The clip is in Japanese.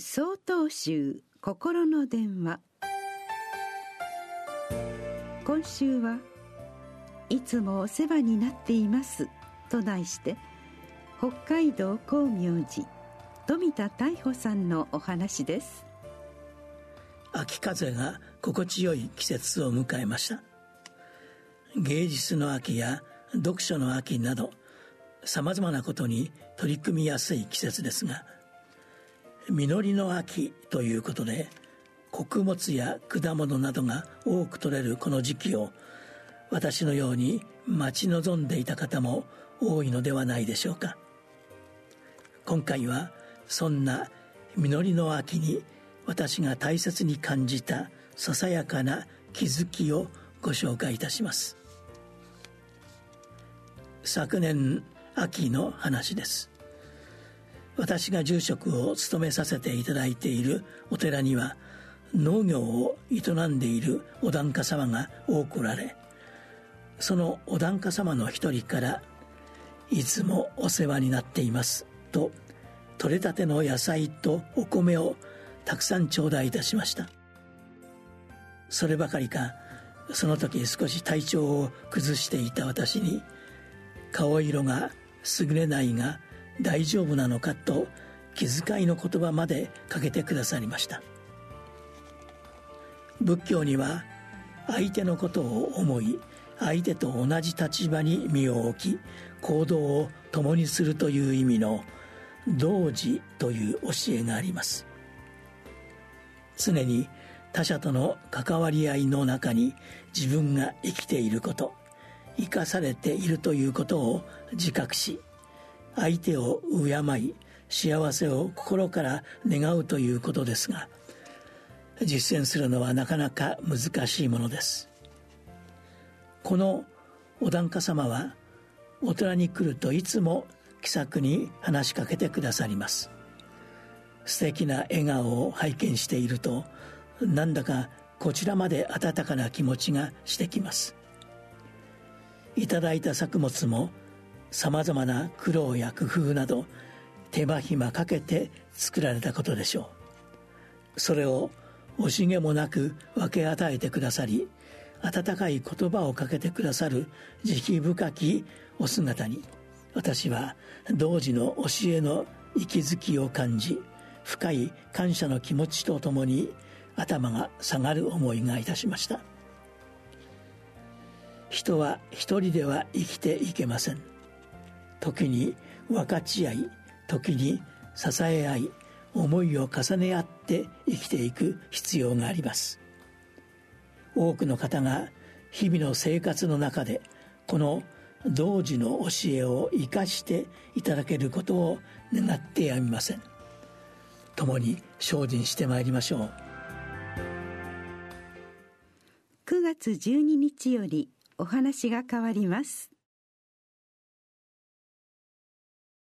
総統集心の電話。今週はいつもお世話になっていますと題して北海道光明寺富田大穂さんのお話です。秋風が心地よい季節を迎えました。芸術の秋や読書の秋などさまざまなことに取り組みやすい季節ですが実りの秋ということで穀物や果物などが多く取れるこの時期を私のように待ち望んでいた方も多いのではないでしょうか。今回はそんな実りの秋に私が大切に感じたささやかな気づきをご紹介いたします。昨年秋の話です。私が住職を務めさせていただいているお寺には農業を営んでいるお檀家様が多くおられそのお檀家様の一人から「いつもお世話になっています」と取れたての野菜とお米をたくさん頂戴いたしました。そればかりかその時少し体調を崩していた私に顔色が優れないが大丈夫なのかと気遣いの言葉までかけてくださりました。仏教には相手のことを思い相手と同じ立場に身を置き行動を共にするという意味の同時という教えがあります。常に他者との関わり合いの中に自分が生きていること生かされているということを自覚し相手を敬い幸せを心から願うということですが実践するのはなかなか難しいものです。このお檀家様はお寺に来るといつも気さくに話しかけてくださります。素敵な笑顔を拝見しているとなんだかこちらまで温かな気持ちがしてきます。いただいた作物もさまざまな苦労や工夫など手間暇かけて作られたことでしょう。それを惜しげもなく分け与えてくださり温かい言葉をかけてくださる慈悲深きお姿に私は同時の教えの息づきを感じ深い感謝の気持ちとともに頭が下がる思いがいたしました。人は一人では生きていけません。時に分かち合い時に支え合い思いを重ね合って生きていく必要があります。多くの方が日々の生活の中でこの同時の教えを生かしていただけることを願ってやみません。共に精進してまいりましょう。9月12日よりお話が変わります。